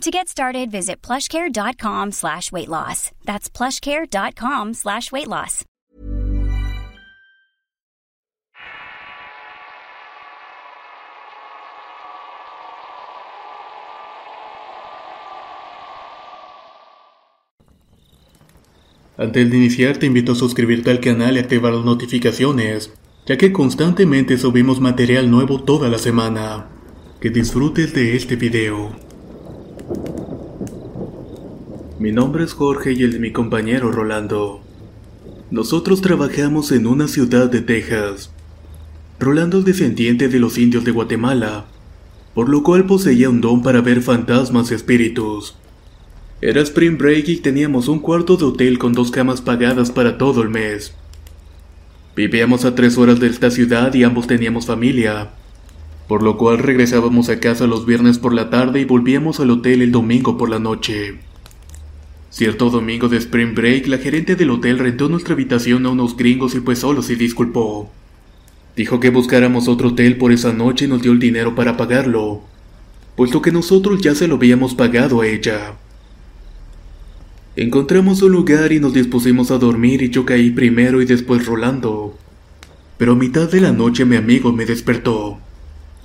To get started, visit plushcare.com slash weight loss. That's plushcare.com slash weight loss. Antes de iniciar te invito a suscribirte al canal y activar las notificaciones, ya que constantemente subimos material nuevo toda la semana. Que disfrutes de este video. Mi nombre es Jorge y el de mi compañero Rolando. Nosotros trabajamos en una ciudad de Texas. Rolando es descendiente de los indios de Guatemala, por lo cual poseía un don para ver fantasmas y espíritus. Era Spring Break y teníamos un cuarto de hotel con dos camas pagadas para todo el mes. Vivíamos a tres horas de esta ciudad y ambos teníamos familia, por lo cual regresábamos a casa los viernes por la tarde y volvíamos al hotel el domingo por la noche. Cierto domingo de Spring Break, la gerente del hotel rentó nuestra habitación a unos gringos y pues solo se disculpó. Dijo que buscáramos otro hotel por esa noche y nos dio el dinero para pagarlo, puesto que nosotros ya se lo habíamos pagado a ella. Encontramos un lugar y nos dispusimos a dormir y yo caí primero y después Rolando. Pero a mitad de la noche mi amigo me despertó.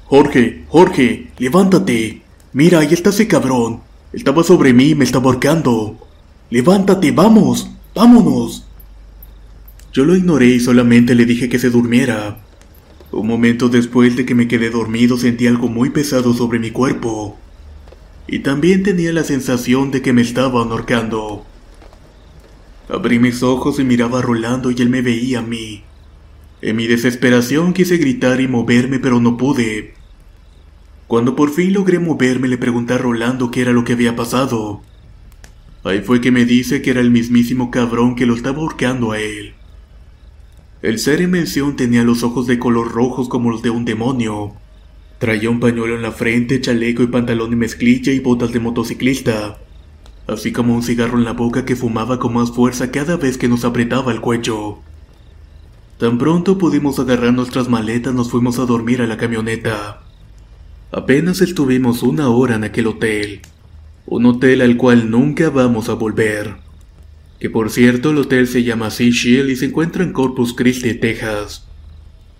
Jorge, Jorge, levántate. Mira, ahí está ese cabrón. Estaba sobre mí me estaba ahorcando. Levántate, vamos, vámonos. Yo lo ignoré y solamente le dije que se durmiera. Un momento después de que me quedé dormido sentí algo muy pesado sobre mi cuerpo. Y también tenía la sensación de que me estaban ahorcando. Abrí mis ojos y miraba a Rolando y él me veía a mí. En mi desesperación quise gritar y moverme pero no pude. Cuando por fin logré moverme le pregunté a Rolando qué era lo que había pasado. Ahí fue que me dice que era el mismísimo cabrón que lo estaba ahorcando a él. El ser en mención tenía los ojos de color rojos como los de un demonio. Traía un pañuelo en la frente, chaleco y pantalón de mezclilla y botas de motociclista, así como un cigarro en la boca que fumaba con más fuerza cada vez que nos apretaba el cuello. Tan pronto pudimos agarrar nuestras maletas nos fuimos a dormir a la camioneta. Apenas estuvimos una hora en aquel hotel. Un hotel al cual nunca vamos a volver. Que por cierto el hotel se llama Sea Shield y se encuentra en Corpus Christi, Texas.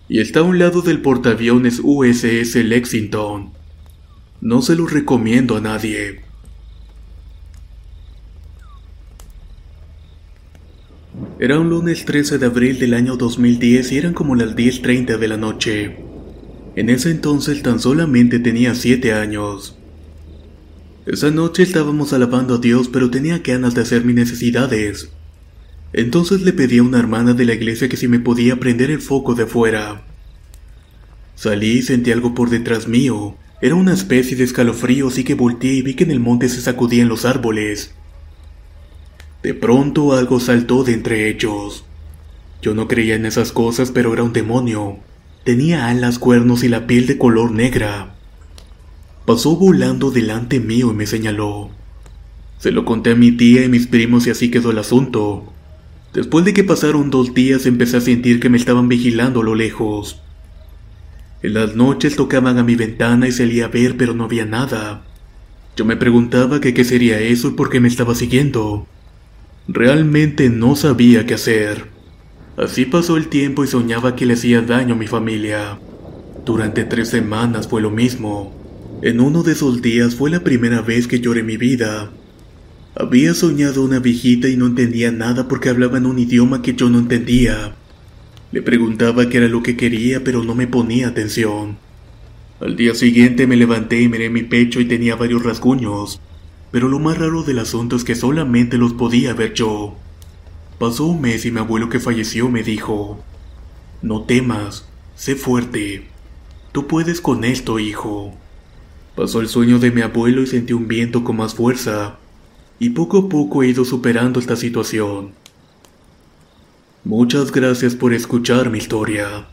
Y está a un lado del portaaviones USS Lexington. No se lo recomiendo a nadie. Era un lunes 13 de abril del año 2010 y eran como las 10.30 de la noche. En ese entonces tan solamente tenía siete años. Esa noche estábamos alabando a Dios pero tenía ganas de hacer mis necesidades. Entonces le pedí a una hermana de la iglesia que si me podía prender el foco de fuera. Salí y sentí algo por detrás mío. Era una especie de escalofrío así que volteé y vi que en el monte se sacudían los árboles. De pronto algo saltó de entre ellos. Yo no creía en esas cosas pero era un demonio. Tenía alas, cuernos y la piel de color negra. Pasó volando delante mío y me señaló. Se lo conté a mi tía y mis primos y así quedó el asunto. Después de que pasaron dos días empecé a sentir que me estaban vigilando a lo lejos. En las noches tocaban a mi ventana y salía a ver pero no había nada. Yo me preguntaba qué sería eso y por qué me estaba siguiendo. Realmente no sabía qué hacer. Así pasó el tiempo y soñaba que le hacía daño a mi familia. Durante tres semanas fue lo mismo. En uno de esos días fue la primera vez que lloré mi vida. Había soñado una viejita y no entendía nada porque hablaba en un idioma que yo no entendía. Le preguntaba qué era lo que quería pero no me ponía atención. Al día siguiente me levanté y miré mi pecho y tenía varios rasguños, pero lo más raro del asunto es que solamente los podía ver yo. Pasó un mes y mi abuelo que falleció me dijo, No temas, sé fuerte. Tú puedes con esto, hijo. Pasó el sueño de mi abuelo y sentí un viento con más fuerza, y poco a poco he ido superando esta situación. Muchas gracias por escuchar mi historia.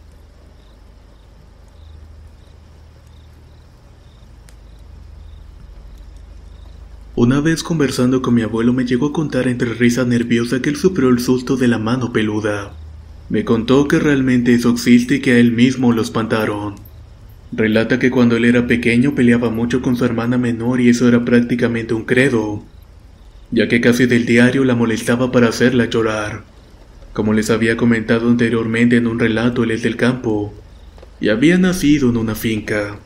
Una vez conversando con mi abuelo me llegó a contar entre risa nerviosa que él sufrió el susto de la mano peluda. Me contó que realmente eso existe y que a él mismo lo espantaron. Relata que cuando él era pequeño peleaba mucho con su hermana menor y eso era prácticamente un credo, ya que casi del diario la molestaba para hacerla llorar. Como les había comentado anteriormente en un relato, él es del campo y había nacido en una finca.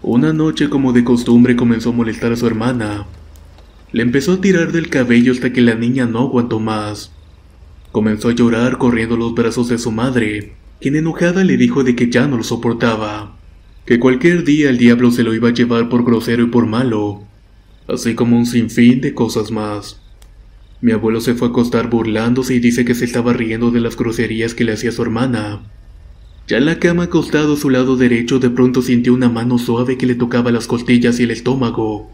Una noche como de costumbre comenzó a molestar a su hermana, le empezó a tirar del cabello hasta que la niña no aguantó más. Comenzó a llorar corriendo los brazos de su madre, quien enojada le dijo de que ya no lo soportaba, que cualquier día el diablo se lo iba a llevar por grosero y por malo, así como un sinfín de cosas más. Mi abuelo se fue a acostar burlándose y dice que se estaba riendo de las groserías que le hacía su hermana. Ya en la cama acostado a su lado derecho de pronto sintió una mano suave que le tocaba las costillas y el estómago.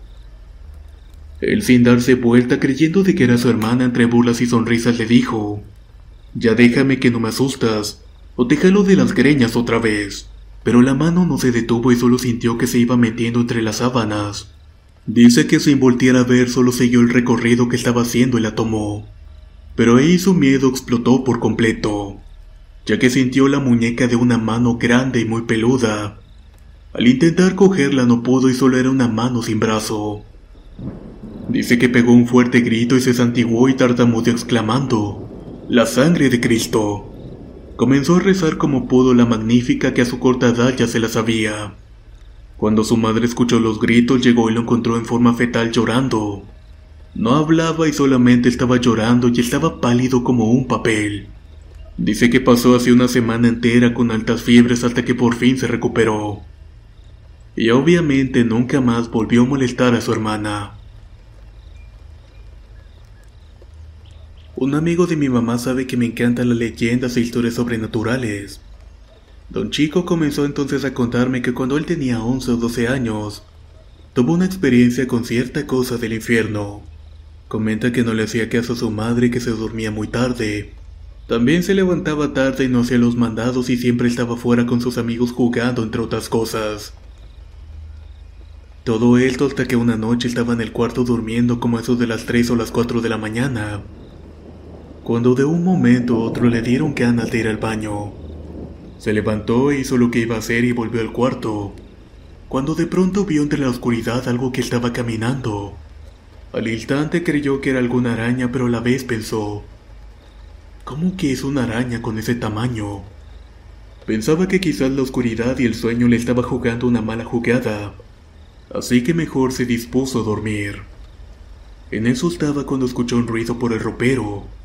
Él sin darse vuelta creyendo de que era su hermana entre burlas y sonrisas le dijo, Ya déjame que no me asustas, o déjalo de las greñas otra vez. Pero la mano no se detuvo y solo sintió que se iba metiendo entre las sábanas. Dice que sin voltear a ver solo siguió el recorrido que estaba haciendo y la tomó. Pero ahí su miedo explotó por completo, ya que sintió la muñeca de una mano grande y muy peluda. Al intentar cogerla no pudo y solo era una mano sin brazo. Dice que pegó un fuerte grito y se santiguó y tartamudeó exclamando, ¡La sangre de Cristo! Comenzó a rezar como pudo la magnífica que a su corta edad ya se la sabía. Cuando su madre escuchó los gritos llegó y lo encontró en forma fetal llorando. No hablaba y solamente estaba llorando y estaba pálido como un papel. Dice que pasó así una semana entera con altas fiebres hasta que por fin se recuperó. Y obviamente nunca más volvió a molestar a su hermana. Un amigo de mi mamá sabe que me encantan las leyendas e historias sobrenaturales. Don Chico comenzó entonces a contarme que cuando él tenía 11 o 12 años, tuvo una experiencia con cierta cosa del infierno. Comenta que no le hacía caso a su madre que se dormía muy tarde. También se levantaba tarde y no hacía los mandados y siempre estaba fuera con sus amigos jugando entre otras cosas. Todo esto hasta que una noche estaba en el cuarto durmiendo como eso de las 3 o las 4 de la mañana cuando de un momento a otro le dieron ganas de ir al baño. Se levantó e hizo lo que iba a hacer y volvió al cuarto, cuando de pronto vio entre la oscuridad algo que estaba caminando. Al instante creyó que era alguna araña, pero a la vez pensó, ¿cómo que es una araña con ese tamaño? Pensaba que quizás la oscuridad y el sueño le estaba jugando una mala jugada, así que mejor se dispuso a dormir. En eso estaba cuando escuchó un ruido por el ropero.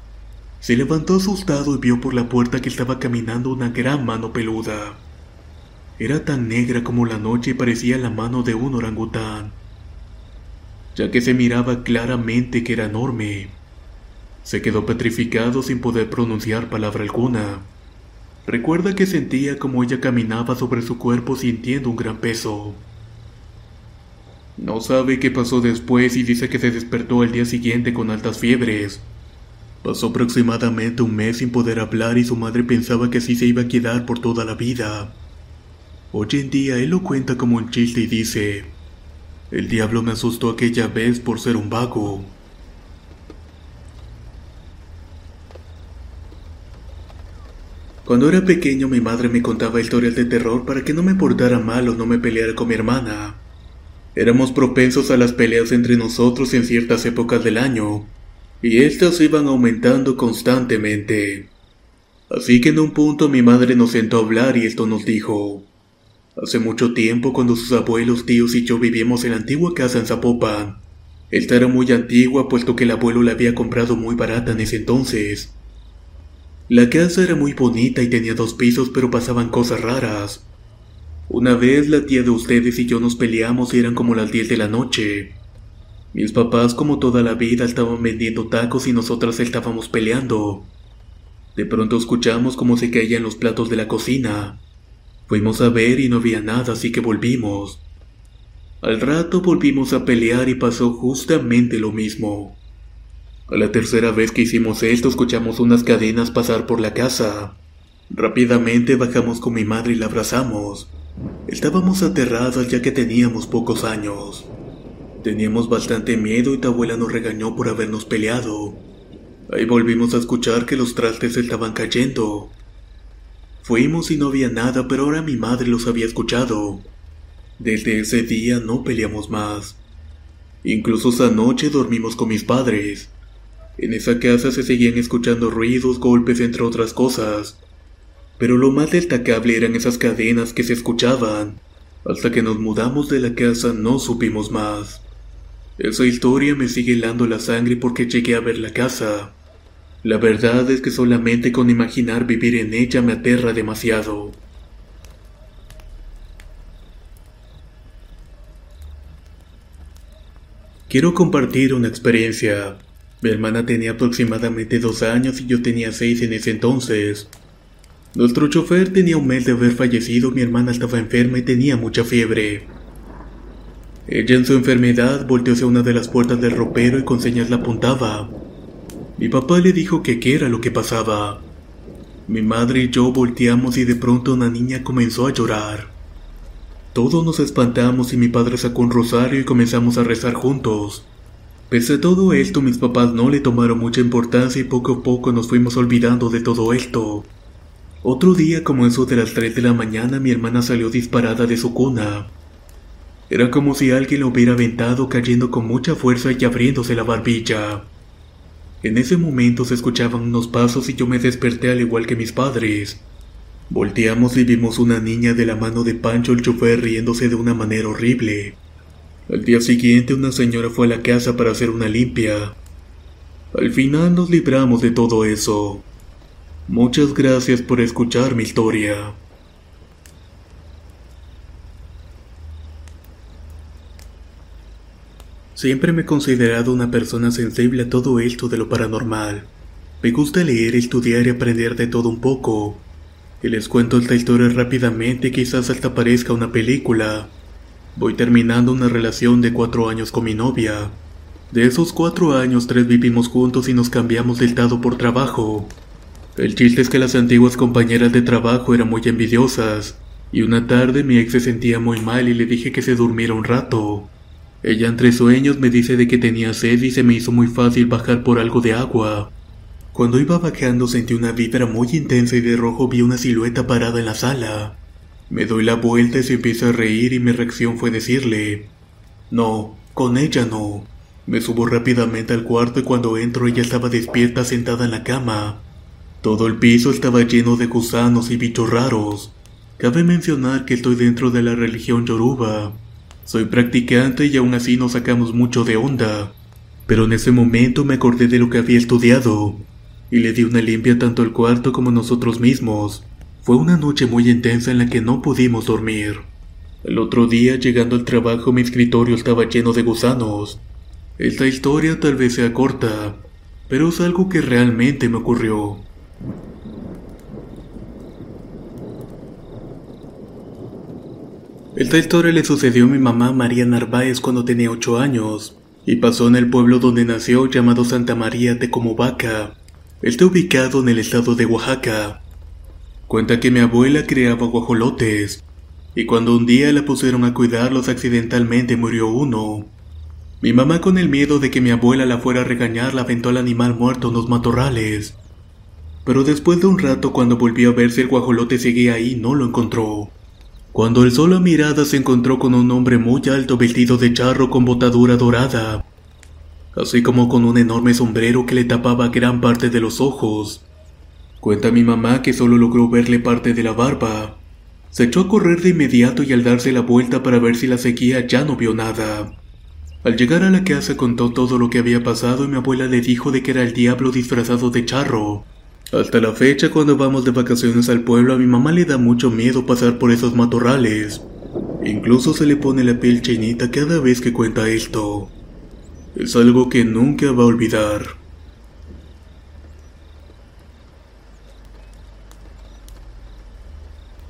Se levantó asustado y vio por la puerta que estaba caminando una gran mano peluda. Era tan negra como la noche y parecía la mano de un orangután, ya que se miraba claramente que era enorme. Se quedó petrificado sin poder pronunciar palabra alguna. Recuerda que sentía como ella caminaba sobre su cuerpo sintiendo un gran peso. No sabe qué pasó después y dice que se despertó al día siguiente con altas fiebres, Pasó aproximadamente un mes sin poder hablar y su madre pensaba que así se iba a quedar por toda la vida. Hoy en día él lo cuenta como un chiste y dice, el diablo me asustó aquella vez por ser un vago. Cuando era pequeño mi madre me contaba historias de terror para que no me portara mal o no me peleara con mi hermana. Éramos propensos a las peleas entre nosotros en ciertas épocas del año, y éstas iban aumentando constantemente. Así que en un punto mi madre nos sentó a hablar y esto nos dijo. Hace mucho tiempo cuando sus abuelos, tíos y yo vivíamos en la antigua casa en Zapopan. Esta era muy antigua puesto que el abuelo la había comprado muy barata en ese entonces. La casa era muy bonita y tenía dos pisos pero pasaban cosas raras. Una vez la tía de ustedes y yo nos peleamos y eran como las 10 de la noche. Mis papás como toda la vida estaban vendiendo tacos y nosotras estábamos peleando. De pronto escuchamos cómo se caían los platos de la cocina. Fuimos a ver y no había nada, así que volvimos. Al rato volvimos a pelear y pasó justamente lo mismo. A la tercera vez que hicimos esto escuchamos unas cadenas pasar por la casa. Rápidamente bajamos con mi madre y la abrazamos. Estábamos aterradas ya que teníamos pocos años. Teníamos bastante miedo y tu abuela nos regañó por habernos peleado. Ahí volvimos a escuchar que los trastes estaban cayendo. Fuimos y no había nada, pero ahora mi madre los había escuchado. Desde ese día no peleamos más. Incluso esa noche dormimos con mis padres. En esa casa se seguían escuchando ruidos, golpes, entre otras cosas. Pero lo más destacable eran esas cadenas que se escuchaban. Hasta que nos mudamos de la casa no supimos más. Esa historia me sigue helando la sangre porque llegué a ver la casa. La verdad es que solamente con imaginar vivir en ella me aterra demasiado. Quiero compartir una experiencia. Mi hermana tenía aproximadamente dos años y yo tenía seis en ese entonces. Nuestro chofer tenía un mes de haber fallecido, mi hermana estaba enferma y tenía mucha fiebre. Ella en su enfermedad volteó hacia una de las puertas del ropero y con señas la apuntaba. Mi papá le dijo que qué era lo que pasaba. Mi madre y yo volteamos y de pronto una niña comenzó a llorar. Todos nos espantamos y mi padre sacó un rosario y comenzamos a rezar juntos. Pese a todo esto, mis papás no le tomaron mucha importancia y poco a poco nos fuimos olvidando de todo esto. Otro día, como eso de las 3 de la mañana, mi hermana salió disparada de su cuna. Era como si alguien la hubiera aventado cayendo con mucha fuerza y abriéndose la barbilla. En ese momento se escuchaban unos pasos y yo me desperté al igual que mis padres. Volteamos y vimos una niña de la mano de Pancho el chofer riéndose de una manera horrible. Al día siguiente una señora fue a la casa para hacer una limpia. Al final nos libramos de todo eso. Muchas gracias por escuchar mi historia. Siempre me he considerado una persona sensible a todo esto de lo paranormal. Me gusta leer, estudiar y aprender de todo un poco. Y les cuento esta historia rápidamente, quizás hasta parezca una película. Voy terminando una relación de cuatro años con mi novia. De esos cuatro años, tres vivimos juntos y nos cambiamos de estado por trabajo. El chiste es que las antiguas compañeras de trabajo eran muy envidiosas, y una tarde mi ex se sentía muy mal y le dije que se durmiera un rato. Ella entre sueños me dice de que tenía sed y se me hizo muy fácil bajar por algo de agua. Cuando iba bajando sentí una vibra muy intensa y de rojo vi una silueta parada en la sala. Me doy la vuelta y se empieza a reír y mi reacción fue decirle, no, con ella no. Me subo rápidamente al cuarto y cuando entro ella estaba despierta sentada en la cama. Todo el piso estaba lleno de gusanos y bichos raros. Cabe mencionar que estoy dentro de la religión yoruba. Soy practicante y aún así nos sacamos mucho de onda. Pero en ese momento me acordé de lo que había estudiado y le di una limpia tanto al cuarto como a nosotros mismos. Fue una noche muy intensa en la que no pudimos dormir. El otro día, llegando al trabajo, mi escritorio estaba lleno de gusanos. Esta historia tal vez sea corta, pero es algo que realmente me ocurrió. Esta historia le sucedió a mi mamá María Narváez cuando tenía 8 años, y pasó en el pueblo donde nació llamado Santa María de Comovaca. Está ubicado en el estado de Oaxaca. Cuenta que mi abuela criaba guajolotes, y cuando un día la pusieron a cuidarlos accidentalmente murió uno. Mi mamá con el miedo de que mi abuela la fuera a regañar la aventó al animal muerto en los matorrales. Pero después de un rato cuando volvió a ver si el guajolote seguía ahí no lo encontró. Cuando alzó la mirada se encontró con un hombre muy alto vestido de charro con botadura dorada, así como con un enorme sombrero que le tapaba gran parte de los ojos. Cuenta mi mamá que solo logró verle parte de la barba. Se echó a correr de inmediato y al darse la vuelta para ver si la seguía ya no vio nada. Al llegar a la casa contó todo lo que había pasado y mi abuela le dijo de que era el diablo disfrazado de charro. Hasta la fecha cuando vamos de vacaciones al pueblo a mi mamá le da mucho miedo pasar por esos matorrales. Incluso se le pone la piel chinita cada vez que cuenta esto. Es algo que nunca va a olvidar.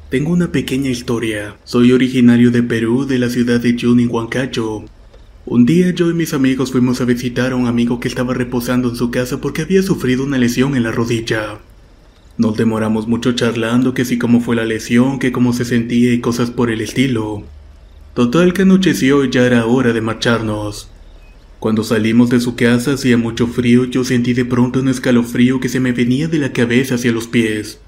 Tengo una pequeña historia. Soy originario de Perú, de la ciudad de Junín, Huancayo. Un día yo y mis amigos fuimos a visitar a un amigo que estaba reposando en su casa porque había sufrido una lesión en la rodilla. Nos demoramos mucho charlando que si cómo fue la lesión, que cómo se sentía y cosas por el estilo. Total que anocheció y ya era hora de marcharnos. Cuando salimos de su casa hacía mucho frío yo sentí de pronto un escalofrío que se me venía de la cabeza hacia los pies.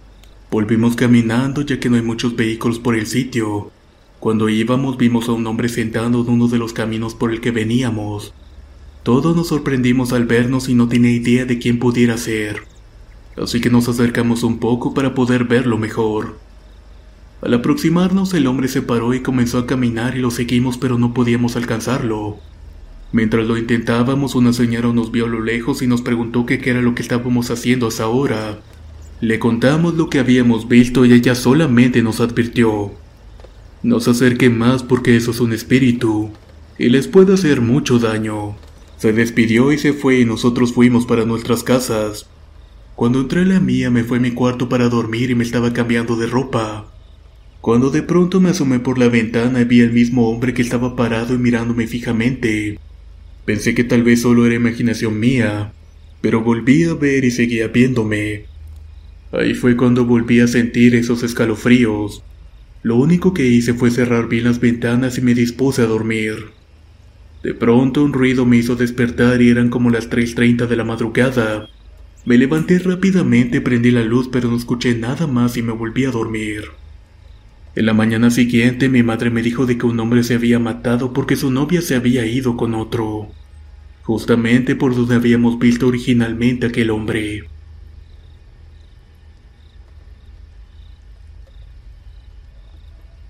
Volvimos caminando ya que no hay muchos vehículos por el sitio. Cuando íbamos vimos a un hombre sentado en uno de los caminos por el que veníamos. Todos nos sorprendimos al vernos y no tenía idea de quién pudiera ser. Así que nos acercamos un poco para poder verlo mejor. Al aproximarnos el hombre se paró y comenzó a caminar y lo seguimos pero no podíamos alcanzarlo. Mientras lo intentábamos, una señora nos vio a lo lejos y nos preguntó qué era lo que estábamos haciendo hasta ahora. Le contamos lo que habíamos visto y ella solamente nos advirtió. No se acerquen más porque eso es un espíritu, y les puede hacer mucho daño. Se despidió y se fue y nosotros fuimos para nuestras casas. Cuando entré a la mía me fue a mi cuarto para dormir y me estaba cambiando de ropa. Cuando de pronto me asomé por la ventana y vi al mismo hombre que estaba parado y mirándome fijamente. Pensé que tal vez solo era imaginación mía, pero volví a ver y seguía viéndome. Ahí fue cuando volví a sentir esos escalofríos. Lo único que hice fue cerrar bien las ventanas y me dispuse a dormir. De pronto un ruido me hizo despertar y eran como las 3.30 de la madrugada. Me levanté rápidamente, prendí la luz pero no escuché nada más y me volví a dormir. En la mañana siguiente mi madre me dijo de que un hombre se había matado porque su novia se había ido con otro, justamente por donde habíamos visto originalmente aquel hombre.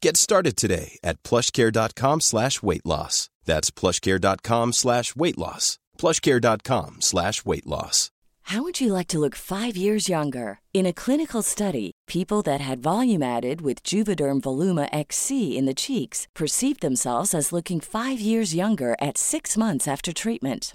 Get started today at plushcare.com slash weight loss. That's plushcare.com slash weight loss. plushcare.com slash weight loss. How would you like to look five years younger? In a clinical study, people that had volume added with Juvederm Voluma XC in the cheeks perceived themselves as looking five years younger at six months after treatment.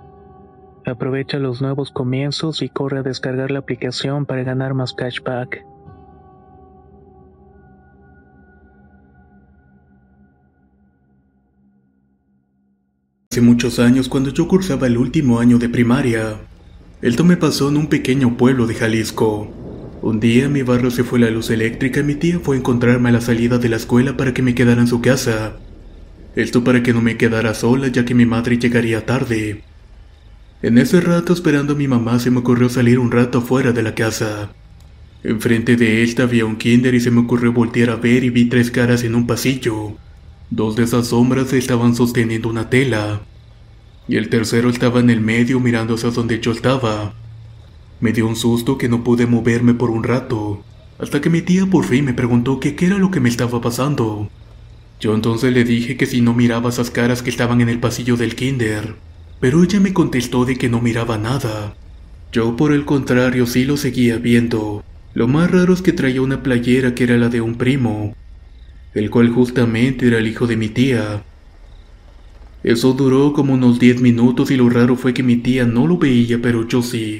Aprovecha los nuevos comienzos y corre a descargar la aplicación para ganar más cashback. Hace muchos años, cuando yo cursaba el último año de primaria, esto me pasó en un pequeño pueblo de Jalisco. Un día mi barrio se fue la luz eléctrica y mi tía fue a encontrarme a la salida de la escuela para que me quedara en su casa. Esto para que no me quedara sola ya que mi madre llegaría tarde. En ese rato esperando a mi mamá se me ocurrió salir un rato fuera de la casa. Enfrente de esta había un kinder y se me ocurrió voltear a ver y vi tres caras en un pasillo. Dos de esas sombras estaban sosteniendo una tela, y el tercero estaba en el medio mirando hacia donde yo estaba. Me dio un susto que no pude moverme por un rato, hasta que mi tía por fin me preguntó qué era lo que me estaba pasando. Yo entonces le dije que si no miraba esas caras que estaban en el pasillo del kinder, pero ella me contestó de que no miraba nada. Yo por el contrario sí lo seguía viendo. Lo más raro es que traía una playera que era la de un primo, el cual justamente era el hijo de mi tía. Eso duró como unos 10 minutos y lo raro fue que mi tía no lo veía, pero yo sí.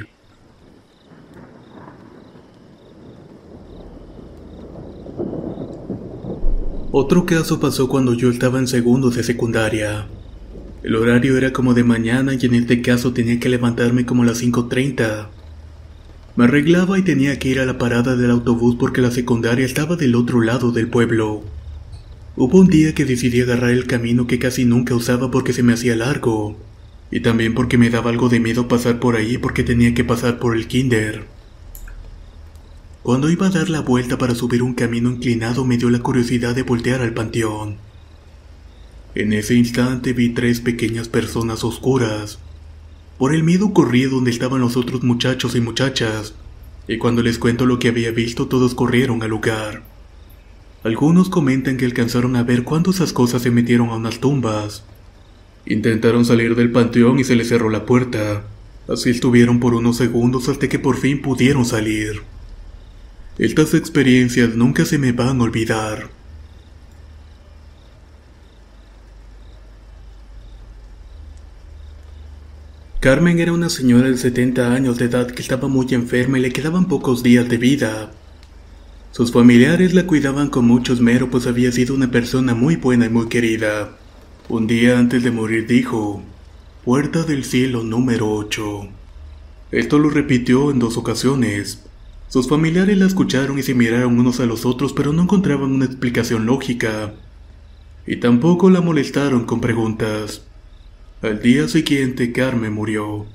Otro caso pasó cuando yo estaba en segundo de secundaria. El horario era como de mañana y en este caso tenía que levantarme como a las 5.30. Me arreglaba y tenía que ir a la parada del autobús porque la secundaria estaba del otro lado del pueblo. Hubo un día que decidí agarrar el camino que casi nunca usaba porque se me hacía largo, y también porque me daba algo de miedo pasar por ahí porque tenía que pasar por el kinder. Cuando iba a dar la vuelta para subir un camino inclinado me dio la curiosidad de voltear al panteón. En ese instante vi tres pequeñas personas oscuras. Por el miedo corrí donde estaban los otros muchachos y muchachas, y cuando les cuento lo que había visto todos corrieron al lugar. Algunos comentan que alcanzaron a ver cuando esas cosas se metieron a unas tumbas. Intentaron salir del panteón y se les cerró la puerta. Así estuvieron por unos segundos hasta que por fin pudieron salir. Estas experiencias nunca se me van a olvidar. Carmen era una señora de 70 años de edad que estaba muy enferma y le quedaban pocos días de vida. Sus familiares la cuidaban con mucho esmero pues había sido una persona muy buena y muy querida. Un día antes de morir dijo, Puerta del cielo número 8. Esto lo repitió en dos ocasiones. Sus familiares la escucharon y se miraron unos a los otros pero no encontraban una explicación lógica. Y tampoco la molestaron con preguntas. Al día siguiente Carmen murió.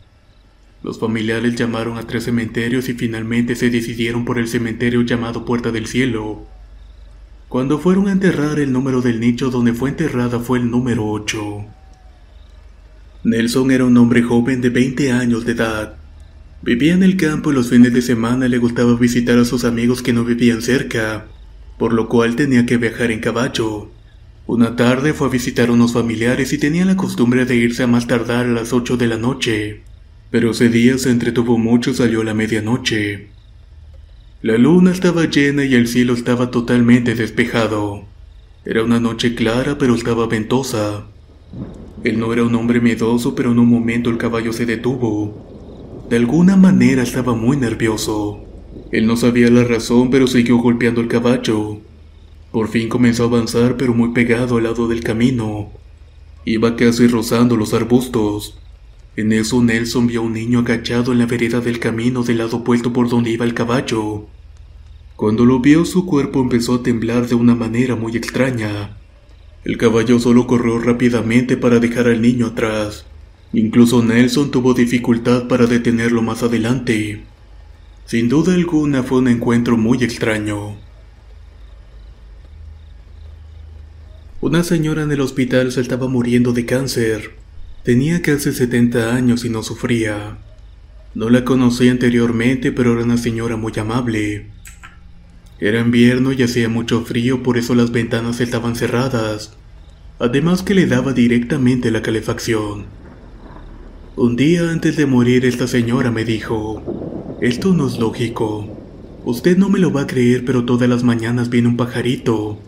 Los familiares llamaron a tres cementerios y finalmente se decidieron por el cementerio llamado Puerta del Cielo. Cuando fueron a enterrar el número del nicho donde fue enterrada fue el número 8. Nelson era un hombre joven de 20 años de edad. Vivía en el campo y los fines de semana le gustaba visitar a sus amigos que no vivían cerca, por lo cual tenía que viajar en caballo. Una tarde fue a visitar a unos familiares y tenía la costumbre de irse a más tardar a las 8 de la noche pero ese día se entretuvo mucho y salió a la medianoche. La luna estaba llena y el cielo estaba totalmente despejado. Era una noche clara pero estaba ventosa. Él no era un hombre miedoso pero en un momento el caballo se detuvo. De alguna manera estaba muy nervioso. Él no sabía la razón pero siguió golpeando el caballo. Por fin comenzó a avanzar pero muy pegado al lado del camino. Iba casi rozando los arbustos. En eso Nelson vio a un niño agachado en la vereda del camino del lado opuesto por donde iba el caballo. Cuando lo vio su cuerpo empezó a temblar de una manera muy extraña. El caballo solo corrió rápidamente para dejar al niño atrás. Incluso Nelson tuvo dificultad para detenerlo más adelante. Sin duda alguna fue un encuentro muy extraño. Una señora en el hospital se estaba muriendo de cáncer. Tenía casi 70 años y no sufría. No la conocí anteriormente, pero era una señora muy amable. Era invierno y hacía mucho frío, por eso las ventanas estaban cerradas, además que le daba directamente la calefacción. Un día antes de morir esta señora me dijo, esto no es lógico. Usted no me lo va a creer, pero todas las mañanas viene un pajarito.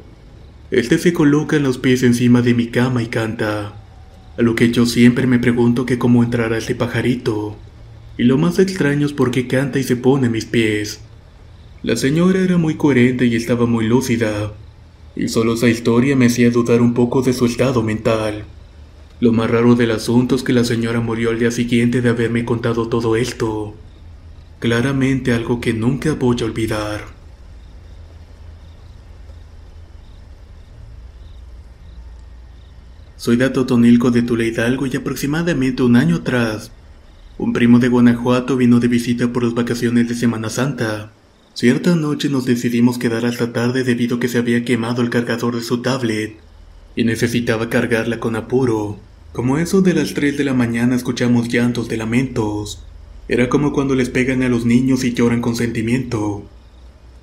Este se coloca en los pies encima de mi cama y canta. a lo que yo siempre me pregunto que cómo entrará ese pajarito. Y lo más extraño es por qué canta y se pone a mis pies. La señora era muy coherente y estaba muy lúcida, y solo esa historia me hacía dudar un poco de su estado mental. Lo más raro del asunto es que la señora murió al día siguiente de haberme contado todo esto. Claramente algo que nunca voy a olvidar. Soy de Atotonilco de Tula Hidalgo y aproximadamente un año atrás, un primo de Guanajuato vino de visita por las vacaciones de Semana Santa. Cierta noche nos decidimos quedar hasta tarde debido a que se había quemado el cargador de su tablet y necesitaba cargarla con apuro. Como eso de las 3 de la mañana escuchamos llantos de lamentos. Era como cuando les pegan a los niños y lloran con sentimiento.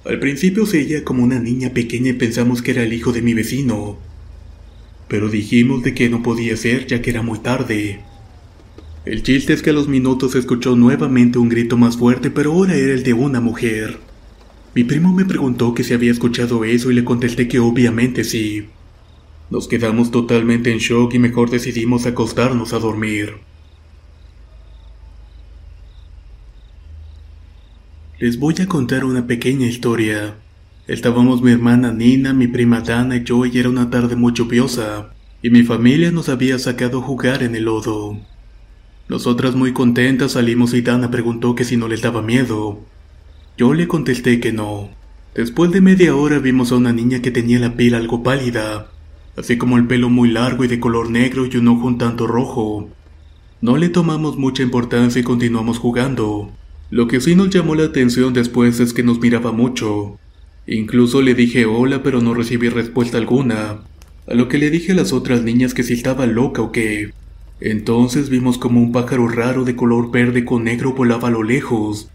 Al principio se veía como una niña pequeña y pensamos que era el hijo de mi vecino. Pero dijimos de que no podía ser ya que era muy tarde. El chiste es que a los minutos escuchó nuevamente un grito más fuerte, pero ahora era el de una mujer. Mi primo me preguntó que si había escuchado eso y le contesté que obviamente sí. Nos quedamos totalmente en shock y mejor decidimos acostarnos a dormir. Les voy a contar una pequeña historia. Estábamos mi hermana Nina, mi prima Dana y yo y era una tarde muy lluviosa, y mi familia nos había sacado a jugar en el lodo. Nosotras muy contentas salimos y Dana preguntó que si no les daba miedo, yo le contesté que no. Después de media hora vimos a una niña que tenía la piel algo pálida, así como el pelo muy largo y de color negro y un ojo un tanto rojo. No le tomamos mucha importancia y continuamos jugando. Lo que sí nos llamó la atención después es que nos miraba mucho. Incluso le dije hola pero no recibí respuesta alguna, a lo que le dije a las otras niñas que si estaba loca o qué. Entonces vimos como un pájaro raro de color verde con negro volaba a lo lejos,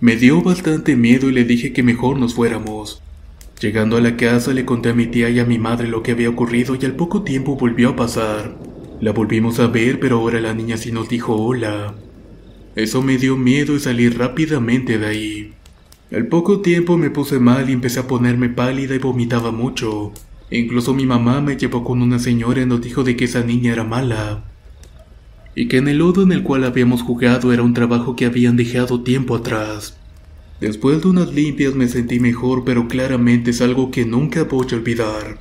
me dio bastante miedo y le dije que mejor nos fuéramos. Llegando a la casa le conté a mi tía y a mi madre lo que había ocurrido y al poco tiempo volvió a pasar. La volvimos a ver pero ahora la niña sí nos dijo hola. Eso me dio miedo y salí rápidamente de ahí. Al poco tiempo me puse mal y empecé a ponerme pálida y vomitaba mucho. Incluso mi mamá me llevó con una señora y nos dijo de que esa niña era mala y que en el lodo en el cual habíamos jugado era un trabajo que habían dejado tiempo atrás. Después de unas limpias me sentí mejor, pero claramente es algo que nunca voy a olvidar.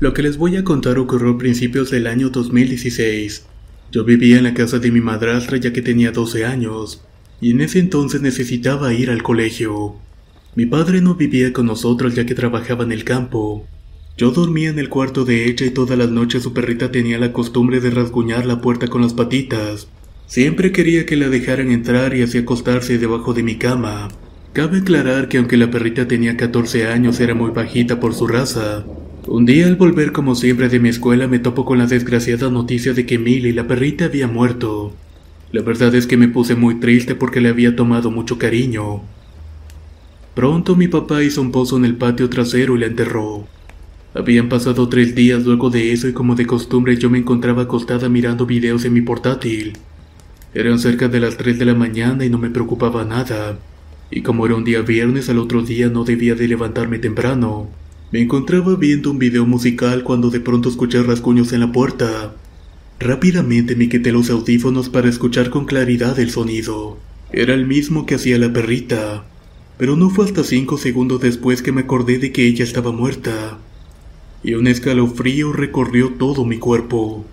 Lo que les voy a contar ocurrió a principios del año 2016. Yo vivía en la casa de mi madrastra ya que tenía 12 años, y en ese entonces necesitaba ir al colegio. Mi padre no vivía con nosotros ya que trabajaba en el campo. Yo dormía en el cuarto de ella y todas las noches su perrita tenía la costumbre de rasguñar la puerta con las patitas. Siempre quería que la dejaran entrar y hacía acostarse debajo de mi cama. Cabe aclarar que aunque la perrita tenía 14 años era muy bajita por su raza. Un día al volver como siempre de mi escuela me topo con la desgraciada noticia de que Millie, la perrita, había muerto. La verdad es que me puse muy triste porque le había tomado mucho cariño. Pronto mi papá hizo un pozo en el patio trasero y la enterró. Habían pasado tres días luego de eso y como de costumbre yo me encontraba acostada mirando videos en mi portátil. Eran cerca de las 3 de la mañana y no me preocupaba nada. Y como era un día viernes al otro día no debía de levantarme temprano. Me encontraba viendo un video musical cuando de pronto escuché rasguños en la puerta. Rápidamente me quité los audífonos para escuchar con claridad el sonido. Era el mismo que hacía la perrita pero no fue hasta cinco segundos después que me acordé de que ella estaba muerta, y un escalofrío recorrió todo mi cuerpo.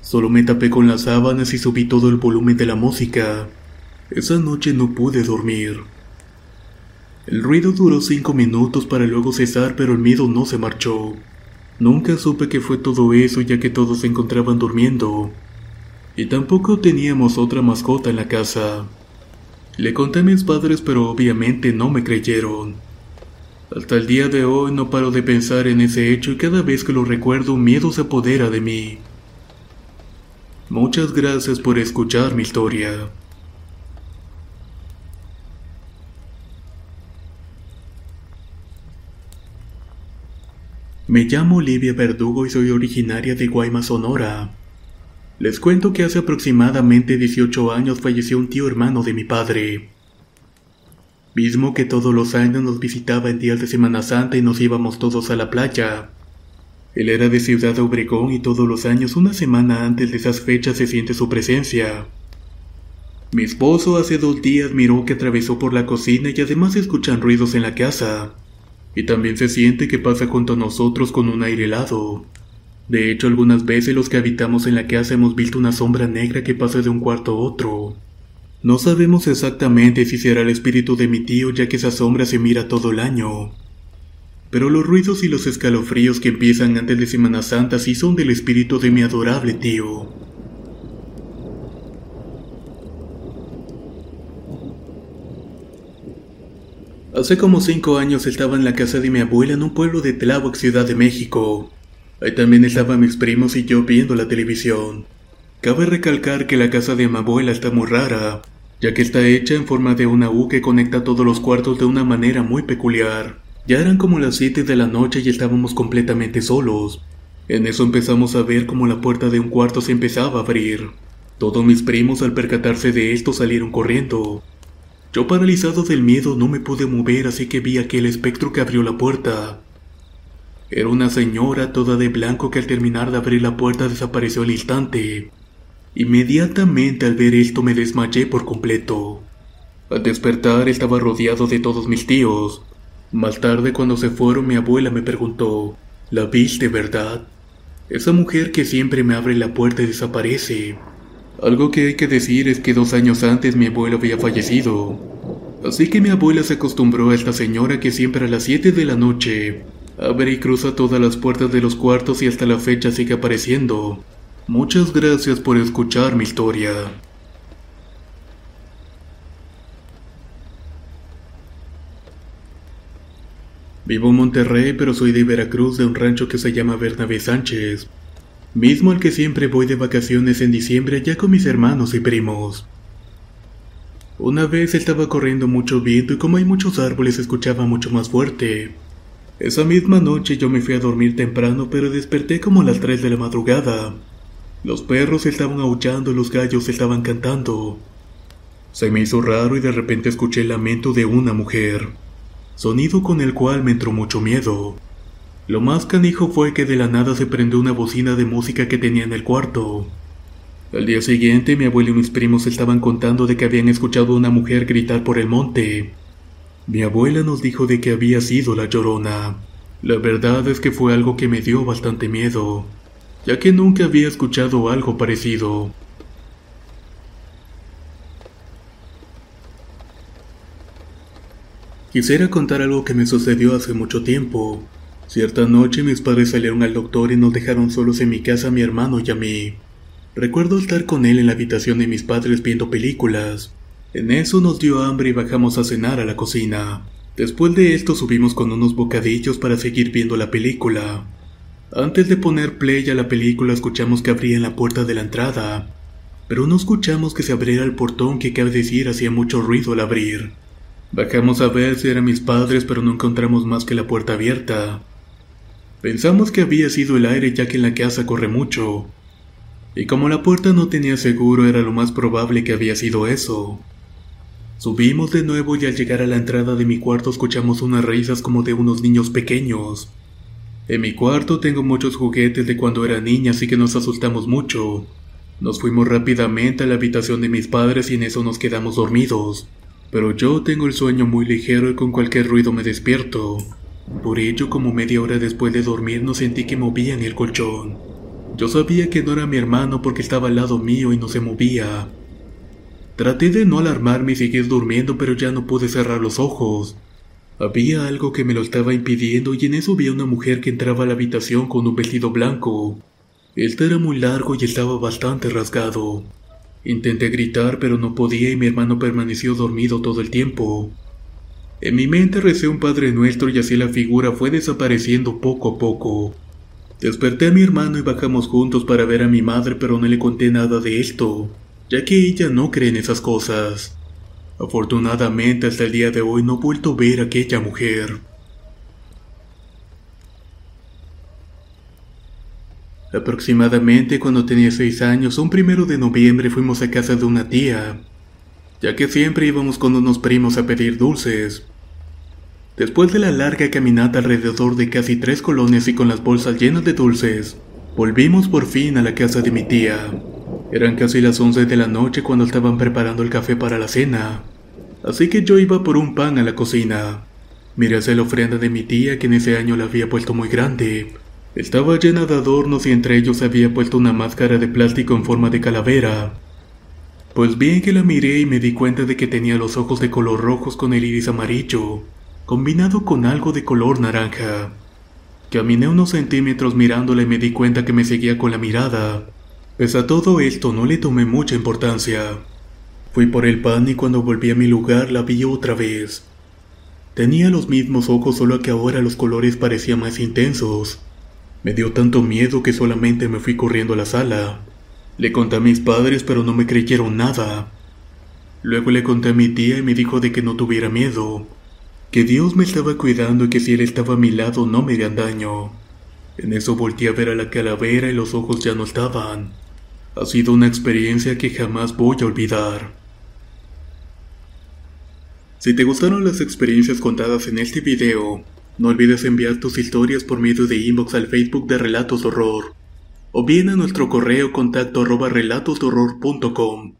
Solo me tapé con las sábanas y subí todo el volumen de la música. Esa noche no pude dormir. El ruido duró cinco minutos para luego cesar, pero el miedo no se marchó. Nunca supe qué fue todo eso ya que todos se encontraban durmiendo. Y tampoco teníamos otra mascota en la casa. Le conté a mis padres pero obviamente no me creyeron. Hasta el día de hoy no paro de pensar en ese hecho y cada vez que lo recuerdo miedo se apodera de mí. Muchas gracias por escuchar mi historia. Me llamo Olivia Verdugo y soy originaria de Guaymas, Sonora. Les cuento que hace aproximadamente 18 años falleció un tío hermano de mi padre. mismo que todos los años nos visitaba en días de Semana Santa y nos íbamos todos a la playa. Él era de Ciudad Obregón y todos los años, una semana antes de esas fechas, se siente su presencia. Mi esposo hace dos días miró que atravesó por la cocina y además escuchan ruidos en la casa. Y también se siente que pasa junto a nosotros con un aire helado. De hecho, algunas veces los que habitamos en la casa hemos visto una sombra negra que pasa de un cuarto a otro. No sabemos exactamente si será el espíritu de mi tío ya que esa sombra se mira todo el año. Pero los ruidos y los escalofríos que empiezan antes de Semana Santa sí son del espíritu de mi adorable tío. Hace como cinco años estaba en la casa de mi abuela en un pueblo de Tláhuac, Ciudad de México. Ahí también estaban mis primos y yo viendo la televisión. Cabe recalcar que la casa de mi abuela está muy rara, ya que está hecha en forma de una U que conecta todos los cuartos de una manera muy peculiar. Ya eran como las 7 de la noche y estábamos completamente solos. En eso empezamos a ver como la puerta de un cuarto se empezaba a abrir. Todos mis primos al percatarse de esto salieron corriendo. Yo paralizado del miedo no me pude mover así que vi aquel espectro que abrió la puerta. Era una señora toda de blanco que al terminar de abrir la puerta desapareció al instante. Inmediatamente al ver esto me desmayé por completo. Al despertar estaba rodeado de todos mis tíos, más tarde cuando se fueron mi abuela me preguntó, ¿la viste verdad? Esa mujer que siempre me abre la puerta y desaparece. Algo que hay que decir es que dos años antes mi abuelo había fallecido. Así que mi abuela se acostumbró a esta señora que siempre a las 7 de la noche abre y cruza todas las puertas de los cuartos y hasta la fecha sigue apareciendo. Muchas gracias por escuchar mi historia. Vivo en Monterrey, pero soy de Veracruz, de un rancho que se llama Bernabé Sánchez. Mismo al que siempre voy de vacaciones en diciembre ya con mis hermanos y primos. Una vez estaba corriendo mucho viento y como hay muchos árboles escuchaba mucho más fuerte. Esa misma noche yo me fui a dormir temprano pero desperté como a las 3 de la madrugada. Los perros estaban aullando y los gallos estaban cantando. Se me hizo raro y de repente escuché el lamento de una mujer sonido con el cual me entró mucho miedo. Lo más canijo fue que de la nada se prendió una bocina de música que tenía en el cuarto. Al día siguiente mi abuelo y mis primos estaban contando de que habían escuchado a una mujer gritar por el monte. Mi abuela nos dijo de que había sido la llorona. La verdad es que fue algo que me dio bastante miedo, ya que nunca había escuchado algo parecido. Quisiera contar algo que me sucedió hace mucho tiempo. Cierta noche mis padres salieron al doctor y nos dejaron solos en mi casa a mi hermano y a mí. Recuerdo estar con él en la habitación de mis padres viendo películas. En eso nos dio hambre y bajamos a cenar a la cocina. Después de esto subimos con unos bocadillos para seguir viendo la película. Antes de poner play a la película escuchamos que abrían la puerta de la entrada, pero no escuchamos que se abriera el portón que cabe decir hacía mucho ruido al abrir. Bajamos a ver si eran mis padres, pero no encontramos más que la puerta abierta. Pensamos que había sido el aire ya que en la casa corre mucho. Y como la puerta no tenía seguro, era lo más probable que había sido eso. Subimos de nuevo y al llegar a la entrada de mi cuarto escuchamos unas risas como de unos niños pequeños. En mi cuarto tengo muchos juguetes de cuando era niña, así que nos asustamos mucho. Nos fuimos rápidamente a la habitación de mis padres y en eso nos quedamos dormidos pero yo tengo el sueño muy ligero y con cualquier ruido me despierto. Por ello, como media hora después de dormir, no sentí que movían el colchón. Yo sabía que no era mi hermano porque estaba al lado mío y no se movía. Traté de no alarmarme y seguir durmiendo, pero ya no pude cerrar los ojos. Había algo que me lo estaba impidiendo y en eso vi a una mujer que entraba a la habitación con un vestido blanco. Este era muy largo y estaba bastante rasgado. Intenté gritar pero no podía y mi hermano permaneció dormido todo el tiempo. En mi mente recé un Padre Nuestro y así la figura fue desapareciendo poco a poco. Desperté a mi hermano y bajamos juntos para ver a mi madre pero no le conté nada de esto, ya que ella no cree en esas cosas. Afortunadamente hasta el día de hoy no he vuelto a ver a aquella mujer. Aproximadamente cuando tenía seis años, un primero de noviembre fuimos a casa de una tía. ya que siempre íbamos con unos primos a pedir dulces. Después de la larga caminata alrededor de casi tres colonias y con las bolsas llenas de dulces, volvimos por fin a la casa de mi tía. Eran casi las 11 de la noche cuando estaban preparando el café para la cena, así que yo iba por un pan a la cocina. Miré hacia la ofrenda de mi tía que en ese año la había puesto muy grande. Estaba llena de adornos y entre ellos había puesto una máscara de plástico en forma de calavera. Pues bien que la miré y me di cuenta de que tenía los ojos de color rojos con el iris amarillo combinado con algo de color naranja. Caminé unos centímetros mirándola y me di cuenta que me seguía con la mirada. Pese a todo esto no le tomé mucha importancia. Fui por el pan y cuando volví a mi lugar la vi otra vez. Tenía los mismos ojos solo que ahora los colores parecían más intensos. Me dio tanto miedo que solamente me fui corriendo a la sala. Le conté a mis padres pero no me creyeron nada. Luego le conté a mi tía y me dijo de que no tuviera miedo, que Dios me estaba cuidando y que si Él estaba a mi lado no me harían daño. En eso volteé a ver a la calavera y los ojos ya no estaban. Ha sido una experiencia que jamás voy a olvidar. Si te gustaron las experiencias contadas en este video, no olvides enviar tus historias por medio de inbox al Facebook de Relatos Horror, o bien a nuestro correo contacto arroba relatosdorror.com.